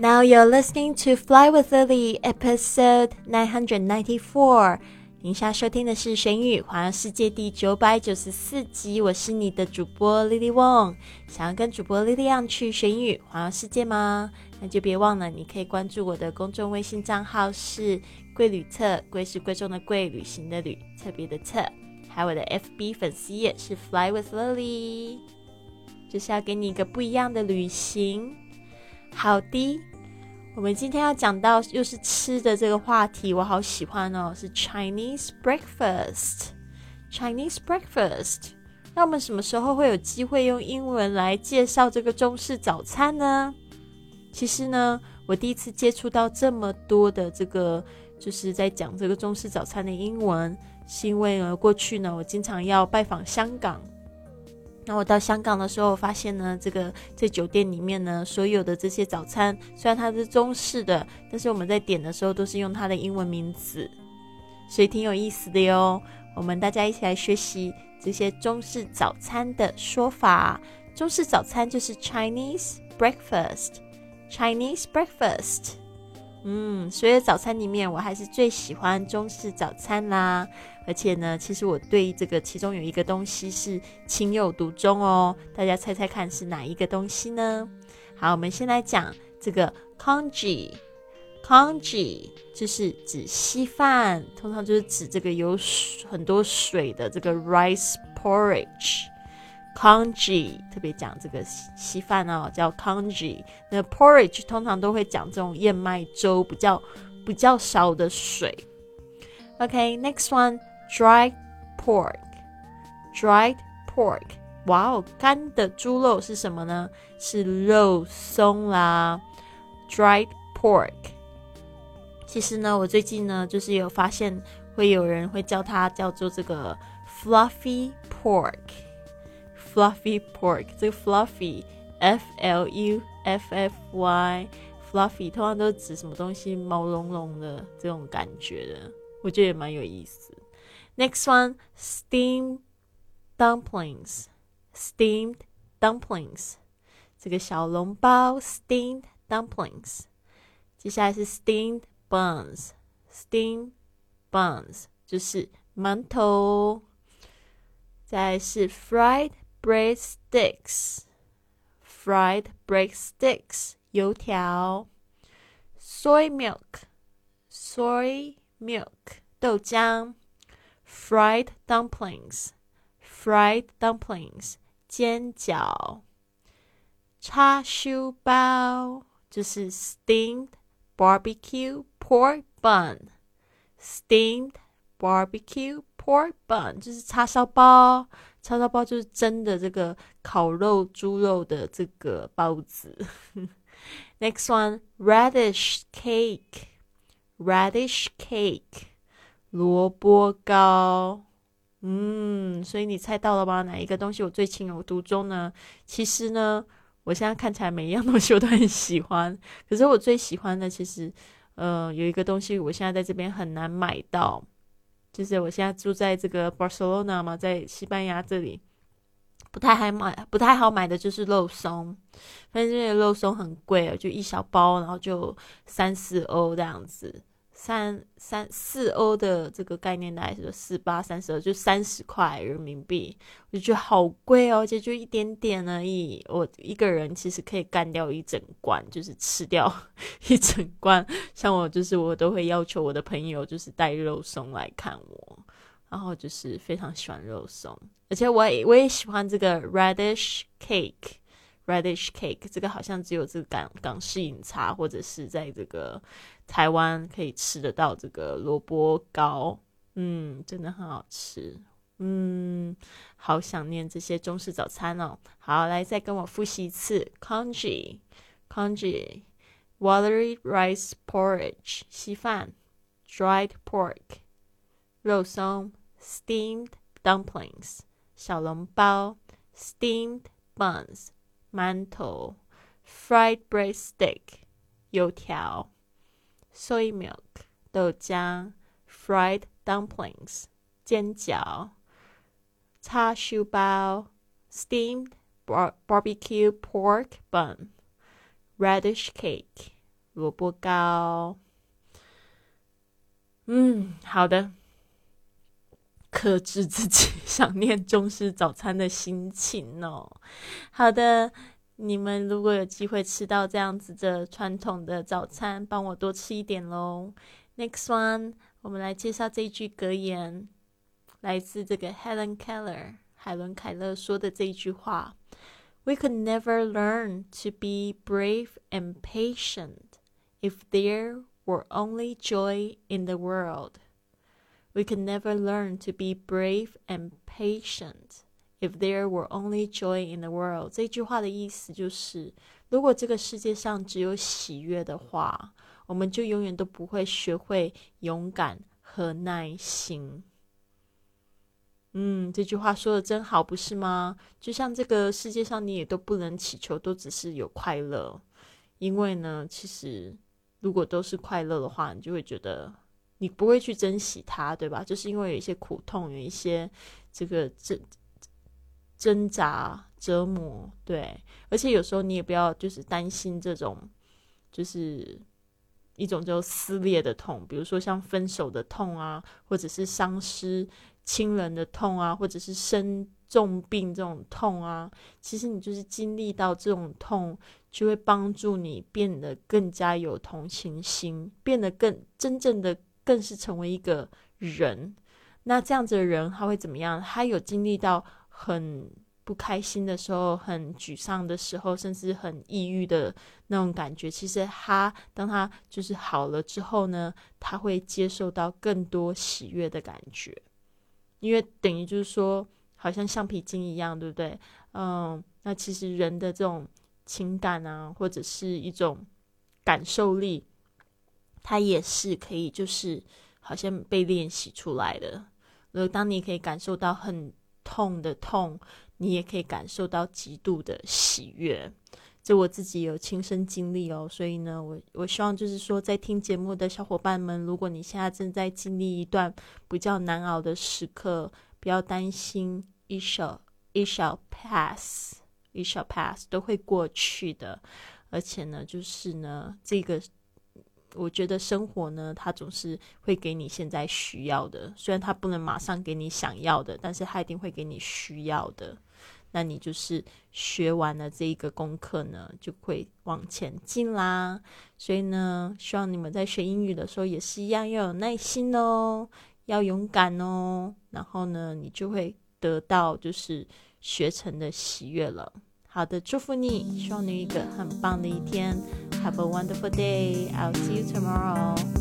Now you're listening to Fly with Lily, episode nine hundred ninety-four. 您现在收听的是《玄宇环游世界》第九百九十四集。我是你的主播 Lily Wong。想要跟主播 Lily 样去玄宇环游世界吗？那就别忘了，你可以关注我的公众微信账号是“贵旅特”，贵是贵重的贵，旅行的旅，特别的特。还有我的 FB 粉丝页是 Fly with Lily，就是要给你一个不一样的旅行。好的。我们今天要讲到又是吃的这个话题，我好喜欢哦，是 Chinese breakfast。Chinese breakfast，那我们什么时候会有机会用英文来介绍这个中式早餐呢？其实呢，我第一次接触到这么多的这个，就是在讲这个中式早餐的英文，是因为呢，过去呢，我经常要拜访香港。那我到香港的时候，发现呢，这个在酒店里面呢，所有的这些早餐，虽然它是中式的，但是我们在点的时候都是用它的英文名字，所以挺有意思的哟。我们大家一起来学习这些中式早餐的说法。中式早餐就是 Chinese breakfast，Chinese breakfast。嗯，所以早餐里面，我还是最喜欢中式早餐啦。而且呢，其实我对这个其中有一个东西是情有独钟哦。大家猜猜看是哪一个东西呢？好，我们先来讲这个 congee。congee 就是指稀饭，通常就是指这个有很多水的这个 rice porridge。Congee 特别讲这个稀稀饭哦，叫 congee。那 porridge 通常都会讲这种燕麦粥，比较比较少的水。OK，next one，dried pork，dried pork。哇哦，干的猪肉是什么呢？是肉松啦，dried pork。其实呢，我最近呢，就是有发现会有人会叫它叫做这个 fluffy pork。fluffy pork，这个 fluffy，f l u f f y，fluffy 通常都指什么东西毛茸茸的这种感觉的，我觉得也蛮有意思。Next one，steamed dumplings，steamed dumplings，这个小笼包 steamed dumplings。接下来是 steamed buns，steamed buns 就是馒头。再是 fried breadsticks, fried breadsticks, 油条；soy milk, soy milk, 豆浆；fried dumplings, fried dumplings, 煎饺；叉烧包就是 steamed barbecue pork bun, steamed barbecue pork bun 就是叉烧包。叉烧包就是真的这个烤肉猪肉的这个包子。Next one, radish cake, radish cake，萝卜糕。嗯，所以你猜到了吗？哪一个东西我最情有独钟呢？其实呢，我现在看起来每一样东西我都很喜欢。可是我最喜欢的，其实，呃，有一个东西我现在在这边很难买到。就是我现在住在这个 Barcelona 嘛，在西班牙这里，不太还买，不太好买的就是肉松，反正这个肉松很贵哦，就一小包，然后就三四欧这样子。三三四欧的这个概念大概是四八三十二，就三十块人民币，我就觉得好贵哦，这就一点点而已。我一个人其实可以干掉一整罐，就是吃掉 一整罐。像我就是我都会要求我的朋友就是带肉松来看我，然后就是非常喜欢肉松，而且我也我也喜欢这个 radish cake。Radish cake 这个好像只有这个港港式饮茶或者是在这个台湾可以吃得到这个萝卜糕，嗯，真的很好吃，嗯，好想念这些中式早餐哦。好，来再跟我复习一次：congee，congee，watery rice porridge 稀饭，dried pork 肉松，steamed dumplings 小笼包，steamed buns。馒头，fried breadstick，油条，soy milk，豆浆，fried dumplings，煎饺，叉烧包，steamed barbecue pork bun，radish cake，萝卜糕。嗯，好的。克制自己想念中式早餐的心情哦。好的，你们如果有机会吃到这样子的传统的早餐，帮我多吃一点喽。Next one，我们来介绍这一句格言，来自这个 Helen Keller 海伦凯勒说的这一句话：We could never learn to be brave and patient if there were only joy in the world. We can never learn to be brave and patient if there were only joy in the world。这句话的意思就是，如果这个世界上只有喜悦的话，我们就永远都不会学会勇敢和耐心。嗯，这句话说的真好，不是吗？就像这个世界上，你也都不能祈求都只是有快乐，因为呢，其实如果都是快乐的话，你就会觉得。你不会去珍惜它，对吧？就是因为有一些苦痛，有一些这个挣挣扎、折磨，对。而且有时候你也不要就是担心这种，就是一种就撕裂的痛，比如说像分手的痛啊，或者是丧失亲人的痛啊，或者是生重病这种痛啊。其实你就是经历到这种痛，就会帮助你变得更加有同情心，变得更真正的。更是成为一个人，那这样子的人他会怎么样？他有经历到很不开心的时候，很沮丧的时候，甚至很抑郁的那种感觉。其实他当他就是好了之后呢，他会接受到更多喜悦的感觉，因为等于就是说，好像橡皮筋一样，对不对？嗯，那其实人的这种情感啊，或者是一种感受力。它也是可以，就是好像被练习出来的。呃，当你可以感受到很痛的痛，你也可以感受到极度的喜悦。这我自己有亲身经历哦，所以呢，我我希望就是说，在听节目的小伙伴们，如果你现在正在经历一段比较难熬的时刻，不要担心，it shall it shall pass，it shall pass，都会过去的。而且呢，就是呢，这个。我觉得生活呢，它总是会给你现在需要的，虽然它不能马上给你想要的，但是它一定会给你需要的。那你就是学完了这一个功课呢，就会往前进啦。所以呢，希望你们在学英语的时候也是一样，要有耐心哦，要勇敢哦。然后呢，你就会得到就是学成的喜悦了。好的，祝福你，希望你有一个很棒的一天。Have a wonderful day. I'll see you tomorrow.